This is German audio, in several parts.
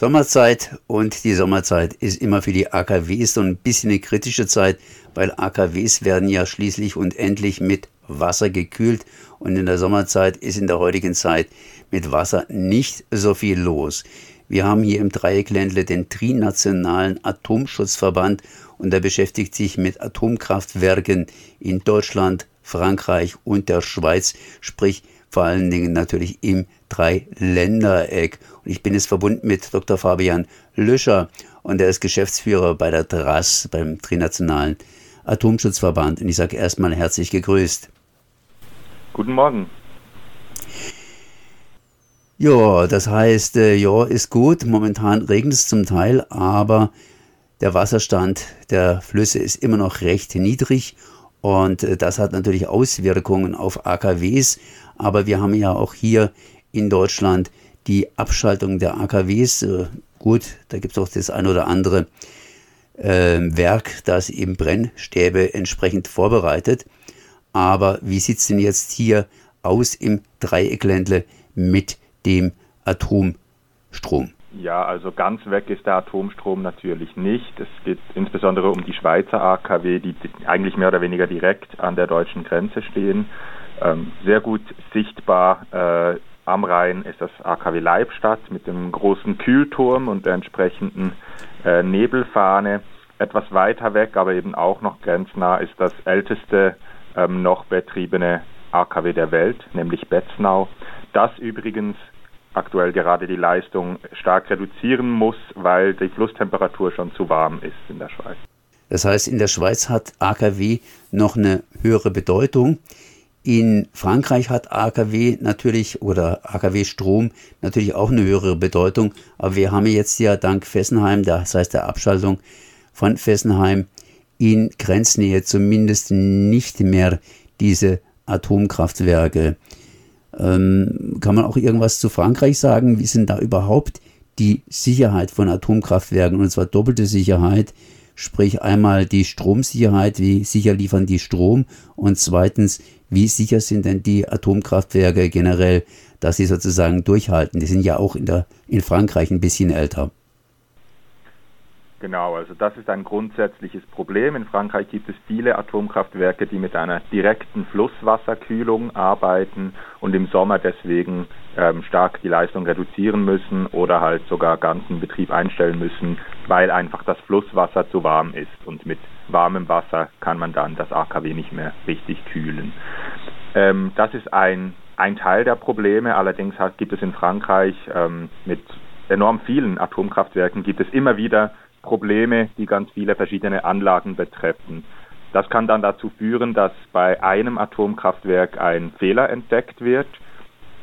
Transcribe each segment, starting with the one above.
Sommerzeit und die Sommerzeit ist immer für die AKWs so ein bisschen eine kritische Zeit, weil AKWs werden ja schließlich und endlich mit Wasser gekühlt und in der Sommerzeit ist in der heutigen Zeit mit Wasser nicht so viel los. Wir haben hier im Dreieckländle den Trinationalen Atomschutzverband und der beschäftigt sich mit Atomkraftwerken in Deutschland, Frankreich und der Schweiz, sprich vor allen Dingen natürlich im Dreiländereck. Ich bin jetzt verbunden mit Dr. Fabian Löscher und er ist Geschäftsführer bei der TRAS, beim Trinationalen Atomschutzverband. Und ich sage erstmal herzlich gegrüßt. Guten Morgen. Ja, das heißt, äh, ja, ist gut. Momentan regnet es zum Teil, aber der Wasserstand der Flüsse ist immer noch recht niedrig und äh, das hat natürlich Auswirkungen auf AKWs. Aber wir haben ja auch hier in Deutschland die Abschaltung der AKWs. Äh, gut, da gibt es auch das ein oder andere äh, Werk, das eben Brennstäbe entsprechend vorbereitet. Aber wie sieht es denn jetzt hier aus im Dreieckländle mit dem Atomstrom? Ja, also ganz weg ist der Atomstrom natürlich nicht. Es geht insbesondere um die Schweizer AKW, die eigentlich mehr oder weniger direkt an der deutschen Grenze stehen. Ähm, sehr gut sichtbar äh, am Rhein ist das AKW Leibstadt mit dem großen Kühlturm und der entsprechenden äh, Nebelfahne. Etwas weiter weg, aber eben auch noch grenznah, ist das älteste ähm, noch betriebene AKW der Welt, nämlich Betznau. Das übrigens aktuell gerade die Leistung stark reduzieren muss, weil die Flusstemperatur schon zu warm ist in der Schweiz. Das heißt, in der Schweiz hat AKW noch eine höhere Bedeutung. In Frankreich hat AKW natürlich oder AKW Strom natürlich auch eine höhere Bedeutung. Aber wir haben jetzt ja dank Fessenheim, das heißt der Abschaltung von Fessenheim, in Grenznähe zumindest nicht mehr diese Atomkraftwerke. Ähm, kann man auch irgendwas zu Frankreich sagen? Wie denn da überhaupt die Sicherheit von Atomkraftwerken? Und zwar doppelte Sicherheit, sprich einmal die Stromsicherheit, wie sicher liefern die Strom und zweitens, wie sicher sind denn die Atomkraftwerke generell, dass sie sozusagen durchhalten? Die sind ja auch in, der, in Frankreich ein bisschen älter. Genau, also das ist ein grundsätzliches Problem. In Frankreich gibt es viele Atomkraftwerke, die mit einer direkten Flusswasserkühlung arbeiten und im Sommer deswegen ähm, stark die Leistung reduzieren müssen oder halt sogar ganzen Betrieb einstellen müssen, weil einfach das Flusswasser zu warm ist und mit warmem Wasser kann man dann das AKW nicht mehr richtig kühlen. Ähm, das ist ein, ein Teil der Probleme. Allerdings gibt es in Frankreich ähm, mit enorm vielen Atomkraftwerken gibt es immer wieder Probleme, die ganz viele verschiedene Anlagen betreffen. Das kann dann dazu führen, dass bei einem Atomkraftwerk ein Fehler entdeckt wird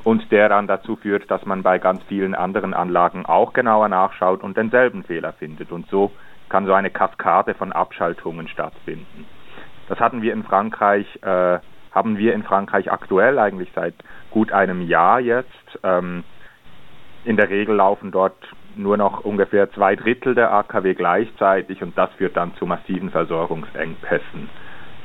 und der dann dazu führt, dass man bei ganz vielen anderen Anlagen auch genauer nachschaut und denselben Fehler findet. Und so kann so eine Kaskade von Abschaltungen stattfinden. Das hatten wir in Frankreich, äh, haben wir in Frankreich aktuell eigentlich seit gut einem Jahr jetzt. Ähm, in der Regel laufen dort nur noch ungefähr zwei Drittel der AKW gleichzeitig und das führt dann zu massiven Versorgungsengpässen.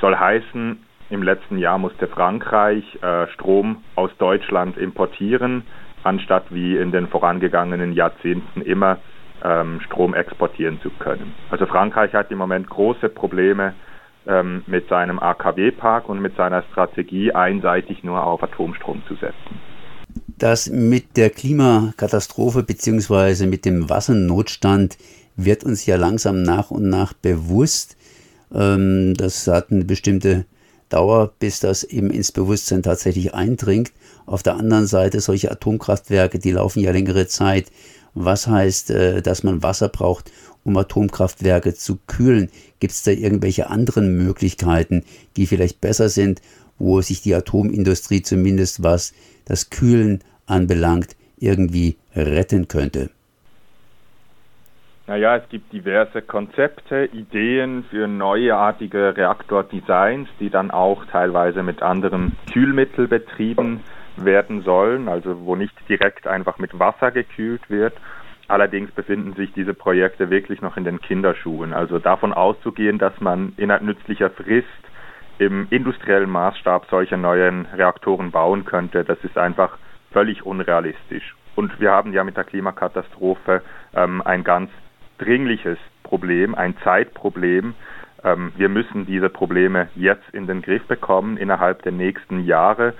Soll heißen, im letzten Jahr musste Frankreich äh, Strom aus Deutschland importieren, anstatt wie in den vorangegangenen Jahrzehnten immer ähm, Strom exportieren zu können. Also Frankreich hat im Moment große Probleme ähm, mit seinem AKW-Park und mit seiner Strategie, einseitig nur auf Atomstrom zu setzen dass mit der Klimakatastrophe beziehungsweise mit dem Wassernotstand wird uns ja langsam nach und nach bewusst. Ähm, das hat eine bestimmte Dauer, bis das eben ins Bewusstsein tatsächlich eindringt. Auf der anderen Seite solche Atomkraftwerke, die laufen ja längere Zeit. Was heißt, äh, dass man Wasser braucht, um Atomkraftwerke zu kühlen? Gibt es da irgendwelche anderen Möglichkeiten, die vielleicht besser sind, wo sich die Atomindustrie zumindest was das Kühlen anbelangt, irgendwie retten könnte? Naja, es gibt diverse Konzepte, Ideen für neuartige Reaktordesigns, die dann auch teilweise mit anderem Kühlmittel betrieben werden sollen, also wo nicht direkt einfach mit Wasser gekühlt wird. Allerdings befinden sich diese Projekte wirklich noch in den Kinderschuhen. Also davon auszugehen, dass man innerhalb nützlicher Frist im industriellen Maßstab solche neuen Reaktoren bauen könnte, das ist einfach völlig unrealistisch. Und wir haben ja mit der Klimakatastrophe ähm, ein ganz dringliches Problem, ein Zeitproblem. Ähm, wir müssen diese Probleme jetzt in den Griff bekommen innerhalb der nächsten Jahre.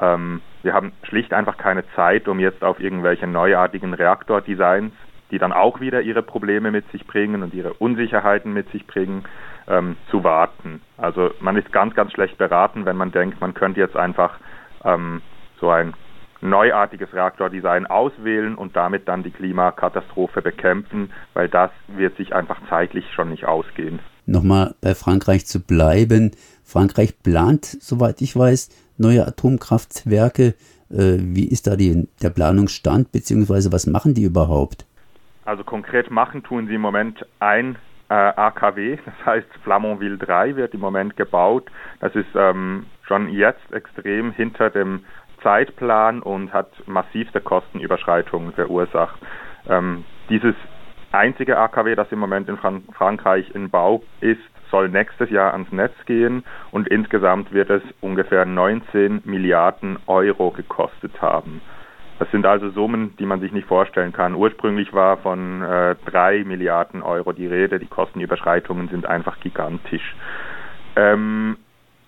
Ähm, wir haben schlicht einfach keine Zeit, um jetzt auf irgendwelche neuartigen Reaktordesigns, die dann auch wieder ihre Probleme mit sich bringen und ihre Unsicherheiten mit sich bringen, ähm, zu warten. Also man ist ganz, ganz schlecht beraten, wenn man denkt, man könnte jetzt einfach ähm, so ein neuartiges Reaktordesign auswählen und damit dann die Klimakatastrophe bekämpfen, weil das wird sich einfach zeitlich schon nicht ausgehen. Nochmal bei Frankreich zu bleiben. Frankreich plant, soweit ich weiß, neue Atomkraftwerke. Äh, wie ist da die, der Planungsstand, beziehungsweise was machen die überhaupt? Also konkret machen tun sie im Moment ein äh, AKW, das heißt Flamanville 3 wird im Moment gebaut. Das ist ähm, schon jetzt extrem hinter dem Zeitplan und hat massivste Kostenüberschreitungen verursacht. Ähm, dieses einzige AKW, das im Moment in Fran Frankreich in Bau ist, soll nächstes Jahr ans Netz gehen und insgesamt wird es ungefähr 19 Milliarden Euro gekostet haben. Das sind also Summen, die man sich nicht vorstellen kann. Ursprünglich war von äh, drei Milliarden Euro die Rede. Die Kostenüberschreitungen sind einfach gigantisch. Ähm,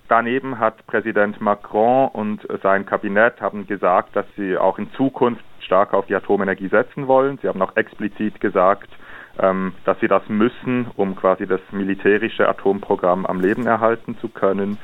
daneben hat Präsident Macron und sein Kabinett haben gesagt, dass sie auch in Zukunft stark auf die Atomenergie setzen wollen. Sie haben auch explizit gesagt, ähm, dass sie das müssen, um quasi das militärische Atomprogramm am Leben erhalten zu können.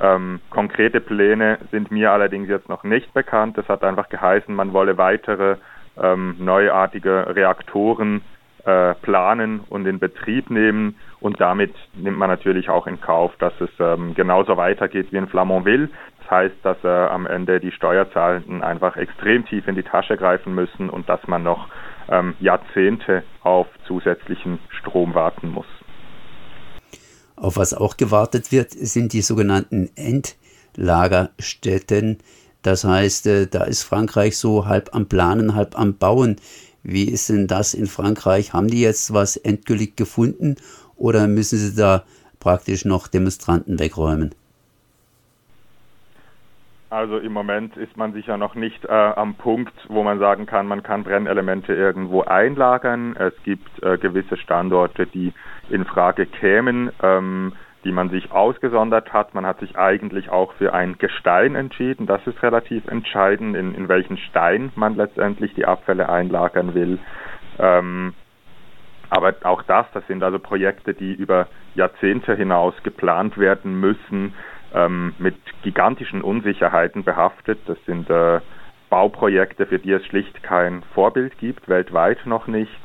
Ähm, konkrete Pläne sind mir allerdings jetzt noch nicht bekannt. Es hat einfach geheißen, man wolle weitere ähm, neuartige Reaktoren äh, planen und in Betrieb nehmen. Und damit nimmt man natürlich auch in Kauf, dass es ähm, genauso weitergeht wie in Flamanville. Das heißt, dass äh, am Ende die Steuerzahlenden einfach extrem tief in die Tasche greifen müssen und dass man noch ähm, Jahrzehnte auf zusätzlichen Strom warten muss. Auf was auch gewartet wird, sind die sogenannten Endlagerstätten. Das heißt, äh, da ist Frankreich so halb am Planen, halb am Bauen. Wie ist denn das in Frankreich? Haben die jetzt was endgültig gefunden oder müssen sie da praktisch noch Demonstranten wegräumen? Also im Moment ist man sicher noch nicht äh, am Punkt, wo man sagen kann, man kann Brennelemente irgendwo einlagern. Es gibt äh, gewisse Standorte, die in Frage kämen, ähm, die man sich ausgesondert hat. Man hat sich eigentlich auch für ein Gestein entschieden. Das ist relativ entscheidend, in, in welchen Stein man letztendlich die Abfälle einlagern will. Ähm, aber auch das, das sind also Projekte, die über Jahrzehnte hinaus geplant werden müssen ähm, mit gigantischen Unsicherheiten behaftet. Das sind äh, Bauprojekte, für die es schlicht kein Vorbild gibt, weltweit noch nicht.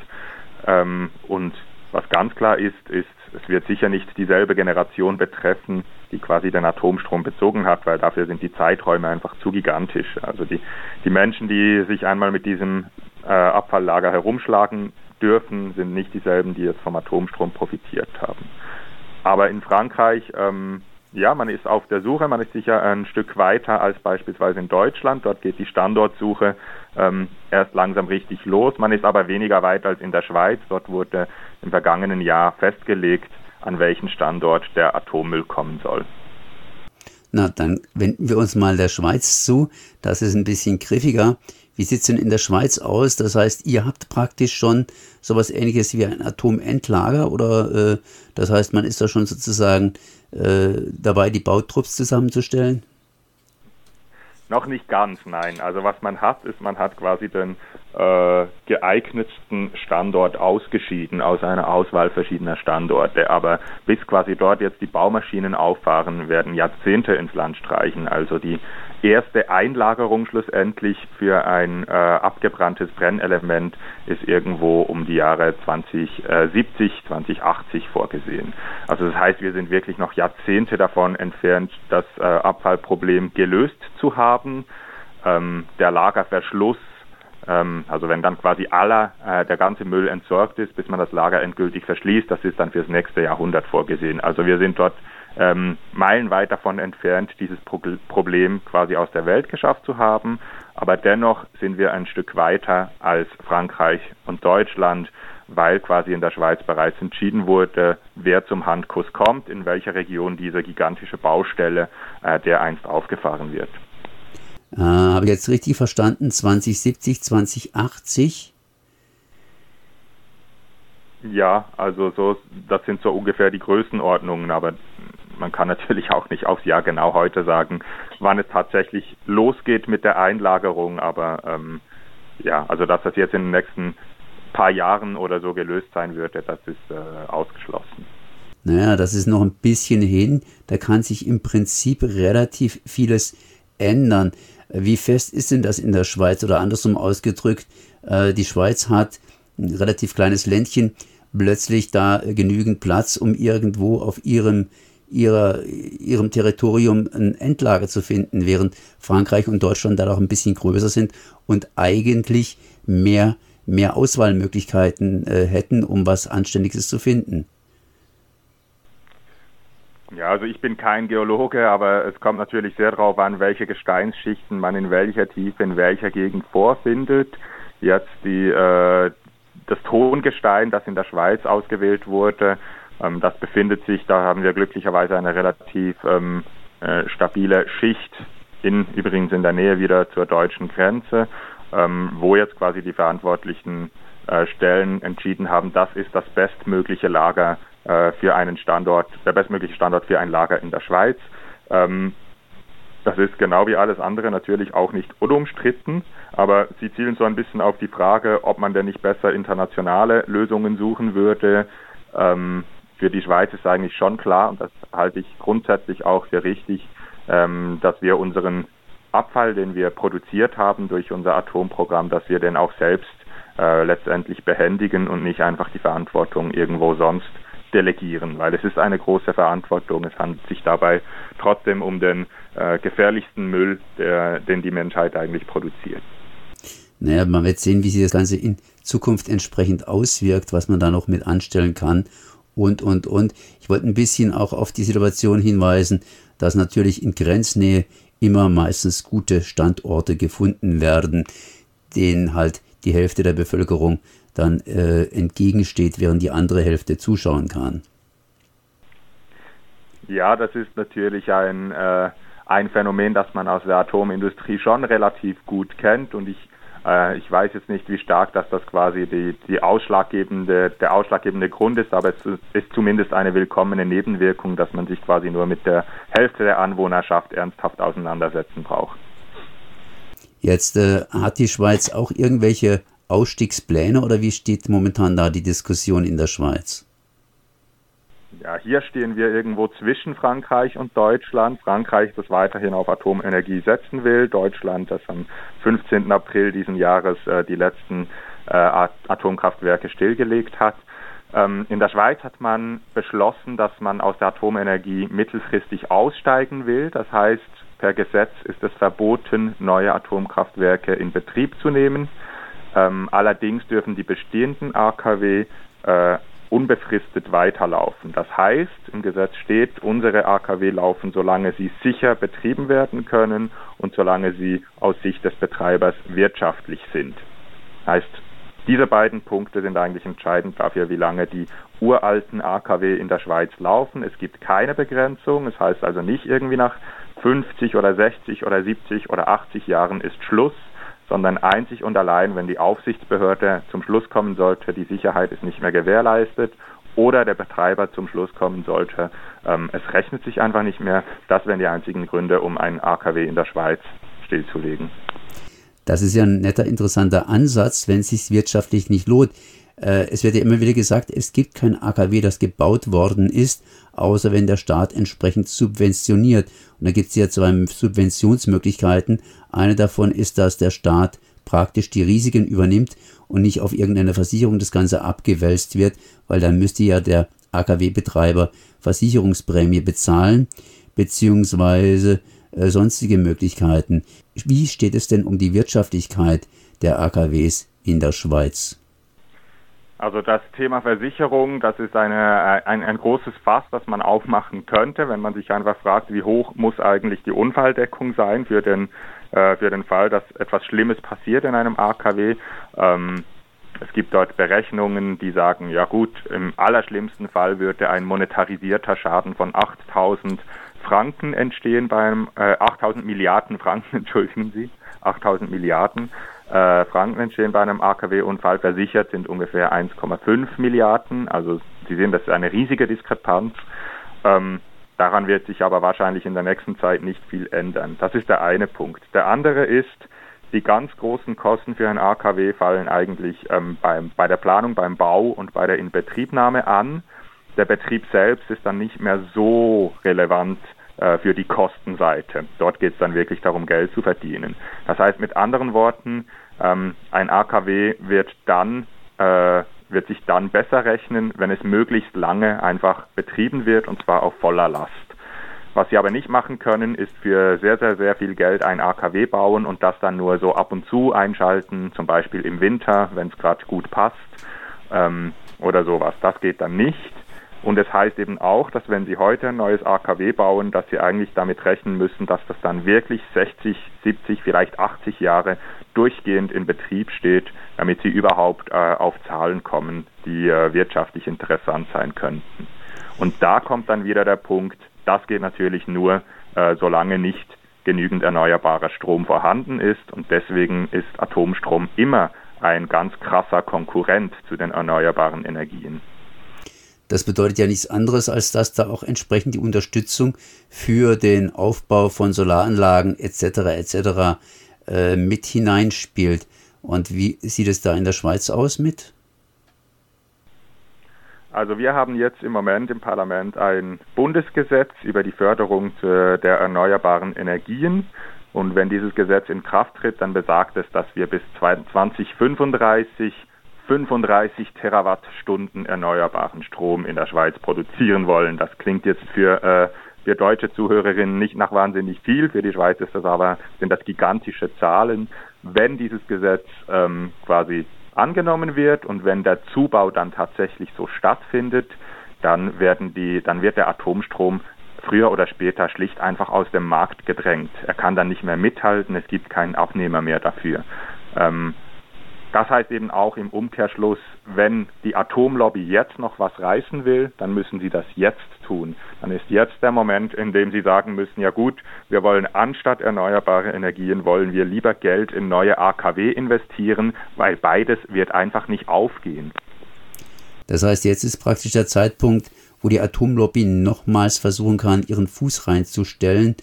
Ähm, und was ganz klar ist, ist, es wird sicher nicht dieselbe Generation betreffen, die quasi den Atomstrom bezogen hat, weil dafür sind die Zeiträume einfach zu gigantisch. Also die, die Menschen, die sich einmal mit diesem äh, Abfalllager herumschlagen dürfen, sind nicht dieselben, die jetzt vom Atomstrom profitiert haben. Aber in Frankreich ähm, ja, man ist auf der Suche, man ist sicher ein Stück weiter als beispielsweise in Deutschland. Dort geht die Standortsuche ähm, erst langsam richtig los. Man ist aber weniger weit als in der Schweiz. Dort wurde im vergangenen Jahr festgelegt, an welchen Standort der Atommüll kommen soll. Na, dann wenden wir uns mal der Schweiz zu. Das ist ein bisschen griffiger. Wie sieht es denn in der Schweiz aus? Das heißt, ihr habt praktisch schon sowas ähnliches wie ein Atomendlager oder äh, das heißt, man ist da schon sozusagen äh, dabei, die Bautrupps zusammenzustellen? Noch nicht ganz, nein. Also was man hat, ist, man hat quasi den äh, geeignetsten Standort ausgeschieden aus einer Auswahl verschiedener Standorte. Aber bis quasi dort jetzt die Baumaschinen auffahren, werden Jahrzehnte ins Land streichen. Also die erste Einlagerung schlussendlich für ein äh, abgebranntes Brennelement ist irgendwo um die Jahre 2070, 2080 vorgesehen. Also das heißt, wir sind wirklich noch Jahrzehnte davon entfernt, das äh, Abfallproblem gelöst zu haben. Ähm, der Lagerverschluss ähm, also wenn dann quasi aller, äh, der ganze Müll entsorgt ist, bis man das Lager endgültig verschließt, das ist dann fürs nächste Jahrhundert vorgesehen. Also wir sind dort ähm, meilenweit davon entfernt, dieses Pro Problem quasi aus der Welt geschafft zu haben. Aber dennoch sind wir ein Stück weiter als Frankreich und Deutschland, weil quasi in der Schweiz bereits entschieden wurde, wer zum Handkuss kommt, in welcher Region diese gigantische Baustelle äh, dereinst aufgefahren wird. Äh, Habe ich jetzt richtig verstanden? 2070, 2080? Ja, also so, das sind so ungefähr die Größenordnungen, aber man kann natürlich auch nicht aufs Jahr genau heute sagen, wann es tatsächlich losgeht mit der Einlagerung, aber ähm, ja, also dass das jetzt in den nächsten paar Jahren oder so gelöst sein wird, das ist äh, ausgeschlossen. Naja, das ist noch ein bisschen hin. Da kann sich im Prinzip relativ vieles ändern. Wie fest ist denn das in der Schweiz oder andersrum ausgedrückt? Äh, die Schweiz hat ein relativ kleines Ländchen, plötzlich da genügend Platz, um irgendwo auf ihrem, ihrer, ihrem Territorium ein Endlager zu finden, während Frankreich und Deutschland da noch ein bisschen größer sind und eigentlich mehr, mehr Auswahlmöglichkeiten äh, hätten, um was Anständiges zu finden. Ja, also ich bin kein Geologe, aber es kommt natürlich sehr darauf an, welche Gesteinsschichten man in welcher Tiefe, in welcher Gegend vorfindet. Jetzt die, äh, das Tongestein, das in der Schweiz ausgewählt wurde, ähm, das befindet sich, da haben wir glücklicherweise eine relativ ähm, äh, stabile Schicht, in, übrigens in der Nähe wieder zur deutschen Grenze, ähm, wo jetzt quasi die verantwortlichen äh, Stellen entschieden haben, das ist das bestmögliche Lager äh, für einen Standort, der bestmögliche Standort für ein Lager in der Schweiz. Ähm, das ist genau wie alles andere natürlich auch nicht unumstritten, aber sie zielen so ein bisschen auf die Frage, ob man denn nicht besser internationale Lösungen suchen würde. Ähm, für die Schweiz ist eigentlich schon klar, und das halte ich grundsätzlich auch für richtig, ähm, dass wir unseren Abfall, den wir produziert haben durch unser Atomprogramm, dass wir den auch selbst äh, letztendlich behändigen und nicht einfach die Verantwortung irgendwo sonst delegieren, weil es ist eine große Verantwortung. Es handelt sich dabei trotzdem um den äh, gefährlichsten Müll, der, den die Menschheit eigentlich produziert. Naja, man wird sehen, wie sich das Ganze in Zukunft entsprechend auswirkt, was man da noch mit anstellen kann und, und, und. Ich wollte ein bisschen auch auf die Situation hinweisen, dass natürlich in Grenznähe immer meistens gute Standorte gefunden werden, denen halt die Hälfte der Bevölkerung dann äh, entgegensteht, während die andere Hälfte zuschauen kann. Ja, das ist natürlich ein, äh, ein Phänomen, das man aus der Atomindustrie schon relativ gut kennt und ich ich weiß jetzt nicht, wie stark dass das quasi die, die ausschlaggebende, der ausschlaggebende Grund ist, aber es ist zumindest eine willkommene Nebenwirkung, dass man sich quasi nur mit der Hälfte der Anwohnerschaft ernsthaft auseinandersetzen braucht. Jetzt äh, hat die Schweiz auch irgendwelche Ausstiegspläne oder wie steht momentan da die Diskussion in der Schweiz? Ja, hier stehen wir irgendwo zwischen Frankreich und Deutschland. Frankreich, das weiterhin auf Atomenergie setzen will. Deutschland, das am 15. April diesen Jahres äh, die letzten äh, Atomkraftwerke stillgelegt hat. Ähm, in der Schweiz hat man beschlossen, dass man aus der Atomenergie mittelfristig aussteigen will. Das heißt, per Gesetz ist es verboten, neue Atomkraftwerke in Betrieb zu nehmen. Ähm, allerdings dürfen die bestehenden AKW äh, unbefristet weiterlaufen. Das heißt, im Gesetz steht, unsere AKW laufen, solange sie sicher betrieben werden können und solange sie aus Sicht des Betreibers wirtschaftlich sind. Heißt, diese beiden Punkte sind eigentlich entscheidend dafür, wie lange die uralten AKW in der Schweiz laufen. Es gibt keine Begrenzung. Es heißt also nicht irgendwie nach 50 oder 60 oder 70 oder 80 Jahren ist Schluss, sondern einzig und allein, wenn die Aufsichtsbehörde zum Schluss kommen sollte, die Sicherheit ist nicht mehr gewährleistet oder der Betreiber zum Schluss kommen sollte, ähm, es rechnet sich einfach nicht mehr. Das wären die einzigen Gründe, um ein AKW in der Schweiz stillzulegen. Das ist ja ein netter, interessanter Ansatz, wenn es sich wirtschaftlich nicht lohnt. Äh, es wird ja immer wieder gesagt, es gibt kein AKW, das gebaut worden ist, außer wenn der Staat entsprechend subventioniert. Und da gibt es ja zwei Subventionsmöglichkeiten. Eine davon ist, dass der Staat praktisch die Risiken übernimmt und nicht auf irgendeine Versicherung das Ganze abgewälzt wird, weil dann müsste ja der AKW-Betreiber Versicherungsprämie bezahlen, beziehungsweise äh, sonstige Möglichkeiten. Wie steht es denn um die Wirtschaftlichkeit der AKWs in der Schweiz? Also das Thema Versicherung, das ist eine, ein, ein großes Fass, das man aufmachen könnte, wenn man sich einfach fragt, wie hoch muss eigentlich die Unfalldeckung sein für den, äh, für den Fall, dass etwas Schlimmes passiert in einem AKW. Ähm, es gibt dort Berechnungen, die sagen, ja gut, im allerschlimmsten Fall würde ein monetarisierter Schaden von 8000 Franken entstehen beim äh, 8000 Milliarden Franken, entschuldigen Sie, 8000 Milliarden äh, Franken entstehen bei einem AKW-Unfall. Versichert sind ungefähr 1,5 Milliarden. Also Sie sehen, das ist eine riesige Diskrepanz. Ähm, daran wird sich aber wahrscheinlich in der nächsten Zeit nicht viel ändern. Das ist der eine Punkt. Der andere ist, die ganz großen Kosten für ein AKW fallen eigentlich ähm, beim, bei der Planung, beim Bau und bei der Inbetriebnahme an. Der Betrieb selbst ist dann nicht mehr so relevant für die Kostenseite. Dort geht es dann wirklich darum, Geld zu verdienen. Das heißt mit anderen Worten, ähm, ein AKW wird dann äh, wird sich dann besser rechnen, wenn es möglichst lange einfach betrieben wird und zwar auf voller Last. Was sie aber nicht machen können, ist für sehr, sehr, sehr viel Geld ein AKW bauen und das dann nur so ab und zu einschalten, zum Beispiel im Winter, wenn es gerade gut passt ähm, oder sowas. Das geht dann nicht. Und es heißt eben auch, dass wenn Sie heute ein neues AKW bauen, dass Sie eigentlich damit rechnen müssen, dass das dann wirklich 60, 70, vielleicht 80 Jahre durchgehend in Betrieb steht, damit Sie überhaupt äh, auf Zahlen kommen, die äh, wirtschaftlich interessant sein könnten. Und da kommt dann wieder der Punkt, das geht natürlich nur, äh, solange nicht genügend erneuerbarer Strom vorhanden ist. Und deswegen ist Atomstrom immer ein ganz krasser Konkurrent zu den erneuerbaren Energien. Das bedeutet ja nichts anderes, als dass da auch entsprechend die Unterstützung für den Aufbau von Solaranlagen etc. etc. Äh, mit hineinspielt. Und wie sieht es da in der Schweiz aus mit? Also wir haben jetzt im Moment im Parlament ein Bundesgesetz über die Förderung der erneuerbaren Energien. Und wenn dieses Gesetz in Kraft tritt, dann besagt es, dass wir bis 2035 35 Terawattstunden erneuerbaren Strom in der Schweiz produzieren wollen. Das klingt jetzt für, äh, für deutsche Zuhörerinnen nicht nach wahnsinnig viel. Für die Schweiz ist das aber, sind das gigantische Zahlen. Wenn dieses Gesetz ähm, quasi angenommen wird und wenn der Zubau dann tatsächlich so stattfindet, dann werden die, dann wird der Atomstrom früher oder später schlicht einfach aus dem Markt gedrängt. Er kann dann nicht mehr mithalten, es gibt keinen Abnehmer mehr dafür. Ähm, das heißt eben auch im Umkehrschluss, wenn die Atomlobby jetzt noch was reißen will, dann müssen sie das jetzt tun. Dann ist jetzt der Moment, in dem sie sagen müssen, ja gut, wir wollen anstatt erneuerbare Energien, wollen wir lieber Geld in neue AKW investieren, weil beides wird einfach nicht aufgehen. Das heißt, jetzt ist praktisch der Zeitpunkt, wo die Atomlobby nochmals versuchen kann, ihren Fuß reinzustellen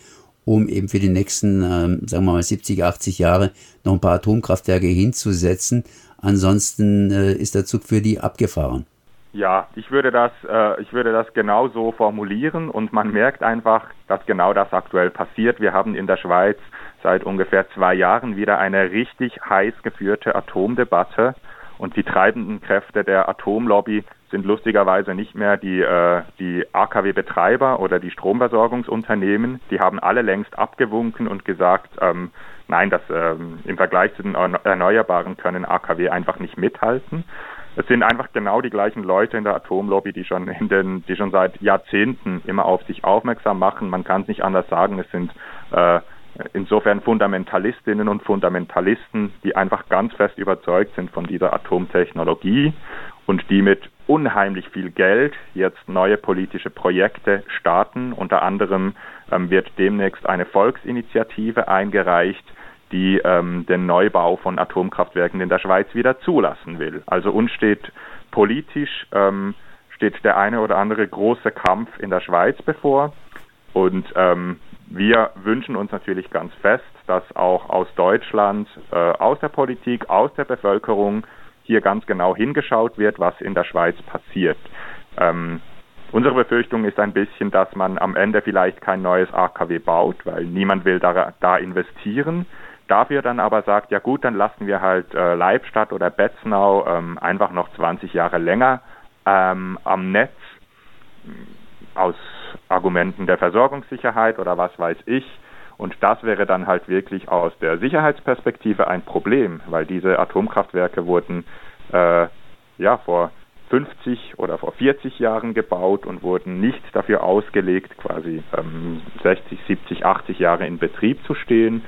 um eben für die nächsten, ähm, sagen wir mal, 70, 80 Jahre noch ein paar Atomkraftwerke hinzusetzen. Ansonsten äh, ist der Zug für die abgefahren. Ja, ich würde das, äh, ich würde das genau so formulieren und man merkt einfach, dass genau das aktuell passiert. Wir haben in der Schweiz seit ungefähr zwei Jahren wieder eine richtig heiß geführte Atomdebatte und die treibenden Kräfte der Atomlobby sind lustigerweise nicht mehr die, äh, die AKW-Betreiber oder die Stromversorgungsunternehmen. Die haben alle längst abgewunken und gesagt, ähm, nein, das, ähm, im Vergleich zu den Erneuerbaren können AKW einfach nicht mithalten. Es sind einfach genau die gleichen Leute in der Atomlobby, die schon in den, die schon seit Jahrzehnten immer auf sich aufmerksam machen. Man kann es nicht anders sagen. Es sind äh, insofern Fundamentalistinnen und Fundamentalisten, die einfach ganz fest überzeugt sind von dieser Atomtechnologie und die mit unheimlich viel Geld jetzt neue politische Projekte starten. Unter anderem ähm, wird demnächst eine Volksinitiative eingereicht, die ähm, den Neubau von Atomkraftwerken in der Schweiz wieder zulassen will. Also uns steht politisch ähm, steht der eine oder andere große Kampf in der Schweiz bevor. Und ähm, wir wünschen uns natürlich ganz fest, dass auch aus Deutschland, äh, aus der Politik, aus der Bevölkerung hier ganz genau hingeschaut wird, was in der Schweiz passiert. Ähm, unsere Befürchtung ist ein bisschen, dass man am Ende vielleicht kein neues AKW baut, weil niemand will da, da investieren. Dafür dann aber sagt, ja gut, dann lassen wir halt äh, Leibstadt oder Betznau ähm, einfach noch 20 Jahre länger ähm, am Netz aus Argumenten der Versorgungssicherheit oder was weiß ich. Und das wäre dann halt wirklich aus der Sicherheitsperspektive ein Problem, weil diese Atomkraftwerke wurden äh, ja vor 50 oder vor 40 Jahren gebaut und wurden nicht dafür ausgelegt, quasi ähm, 60, 70, 80 Jahre in Betrieb zu stehen.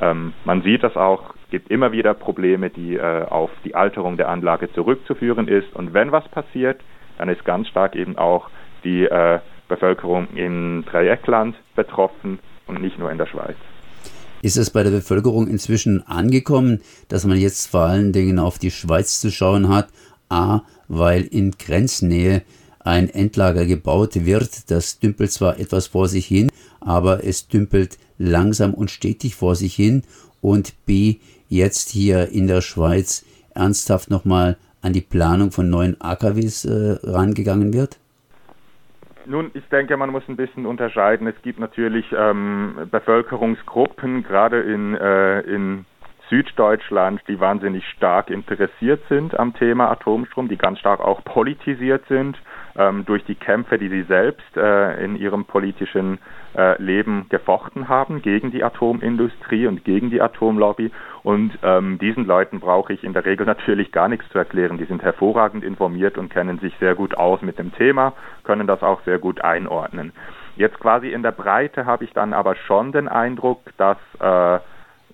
Ähm, man sieht das auch, es gibt immer wieder Probleme, die äh, auf die Alterung der Anlage zurückzuführen ist. Und wenn was passiert, dann ist ganz stark eben auch die äh, Bevölkerung im Dreieckland betroffen und nicht nur in der Schweiz. Ist es bei der Bevölkerung inzwischen angekommen, dass man jetzt vor allen Dingen auf die Schweiz zu schauen hat? A, weil in Grenznähe ein Endlager gebaut wird. Das dümpelt zwar etwas vor sich hin, aber es dümpelt langsam und stetig vor sich hin. Und B, jetzt hier in der Schweiz ernsthaft nochmal an die Planung von neuen AKWs äh, rangegangen wird? Nun, ich denke, man muss ein bisschen unterscheiden. Es gibt natürlich ähm, Bevölkerungsgruppen, gerade in, äh, in Süddeutschland, die wahnsinnig stark interessiert sind am Thema Atomstrom, die ganz stark auch politisiert sind ähm, durch die Kämpfe, die sie selbst äh, in ihrem politischen äh, Leben gefochten haben gegen die Atomindustrie und gegen die Atomlobby. Und ähm, diesen Leuten brauche ich in der Regel natürlich gar nichts zu erklären. Die sind hervorragend informiert und kennen sich sehr gut aus mit dem Thema, können das auch sehr gut einordnen. Jetzt quasi in der Breite habe ich dann aber schon den Eindruck, dass äh,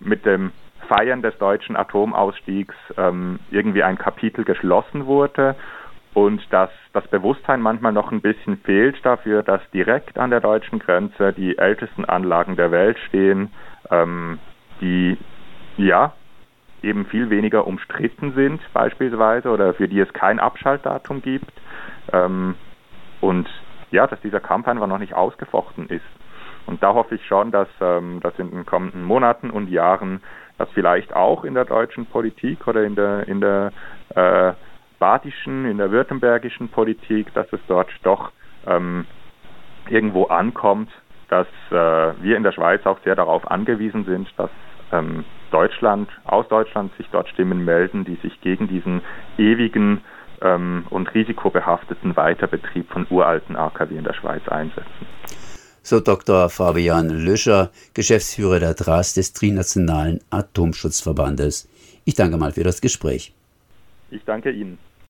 mit dem Feiern des deutschen Atomausstiegs ähm, irgendwie ein Kapitel geschlossen wurde und dass das Bewusstsein manchmal noch ein bisschen fehlt dafür, dass direkt an der deutschen Grenze die ältesten Anlagen der Welt stehen, ähm, die ja eben viel weniger umstritten sind beispielsweise oder für die es kein Abschaltdatum gibt ähm, und ja, dass dieser Kampf einfach noch nicht ausgefochten ist. Und da hoffe ich schon, dass, ähm, dass in den kommenden Monaten und Jahren das vielleicht auch in der deutschen Politik oder in der in der äh, badischen, in der württembergischen Politik, dass es dort doch ähm, irgendwo ankommt, dass äh, wir in der Schweiz auch sehr darauf angewiesen sind, dass ähm, Deutschland, aus Deutschland sich dort Stimmen melden, die sich gegen diesen ewigen ähm, und risikobehafteten Weiterbetrieb von uralten AKW in der Schweiz einsetzen. So Dr. Fabian Löscher, Geschäftsführer der TRAS des Trinationalen Atomschutzverbandes. Ich danke mal für das Gespräch. Ich danke Ihnen.